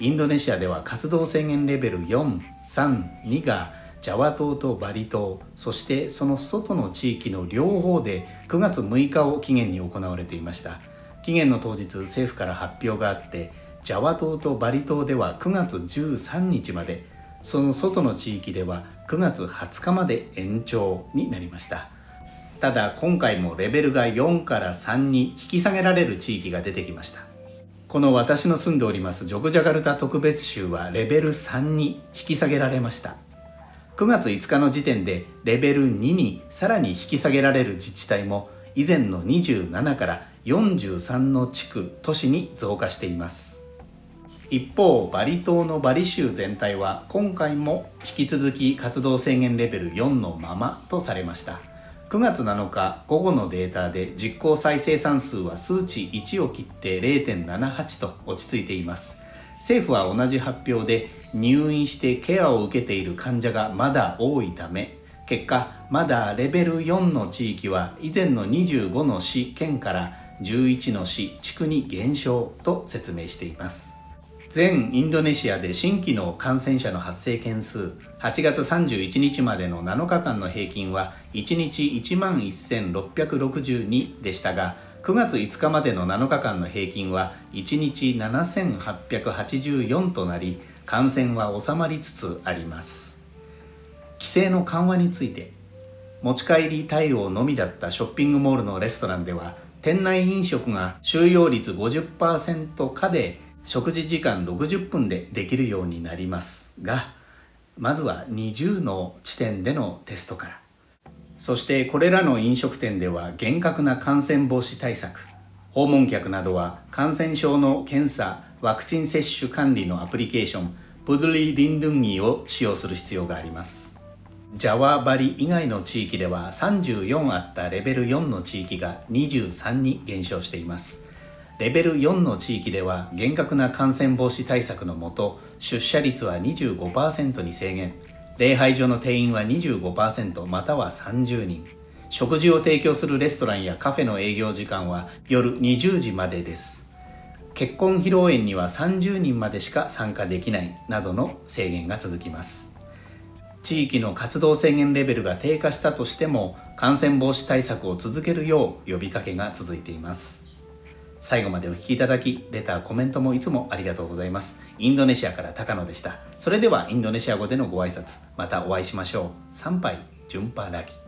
インドネシアでは活動制限レベル432がジャワ島とバリ島そしてその外の地域の両方で9月6日を期限に行われていました。期限の当日政府から発表があってジャワ島とバリ島では9月13日までその外の地域では9月20日まで延長になりました。ただ今回もレベルが4から3に引き下げられる地域が出てきました。この私の住んでおりますジョグジャカルタ特別州はレベル3に引き下げられました。9月5日の時点でレベル2にさらに引き下げられる自治体も以前の27から43の地区都市に増加しています。一方バリ島のバリ州全体は今回も引き続き活動制限レベル4のままとされました。9月7日午後のデータで実効再生産数は数値1を切って0.78と落ち着いています。政府は同じ発表で入院してケアを受けている患者がまだ多いため結果まだレベル4の地域は以前の25の市県から11の市地区に減少と説明しています。全インドネシアで新規の感染者の発生件数8月31日までの7日間の平均は1日1万1662でしたが9月5日までの7日間の平均は1日7884となり感染は収まりつつあります。規制の緩和について持ち帰り対応のみだったショッピングモールのレストランでは店内飲食が収容率50%下で食事時間60分でできるようになりますがまずは20の地点でのテストから。そしてこれらの飲食店では厳格な感染防止対策訪問客などは感染症の検査ワクチン接種管理のアプリケーションプドリ・リンドゥンギーを使用する必要があります。ジャワバリ以外の地域では34あったレベル4の地域が23に減少しています。レベル4の地域では厳格な感染防止対策のもと出社率は25%に制限。礼拝所の定員は25%または30人。食事を提供するレストランやカフェの営業時間は夜20時までです。結婚披露宴には30人までしか参加できないなどの制限が続きます。地域の活動制限レベルが低下したとしても感染防止対策を続けるよう呼びかけが続いています。最後までお聴きいただき、レター、コメントもいつもありがとうございます。インドネシアから高野でした。それではインドネシア語でのご挨拶、またお会いしましょう。参拝、順波ラギ。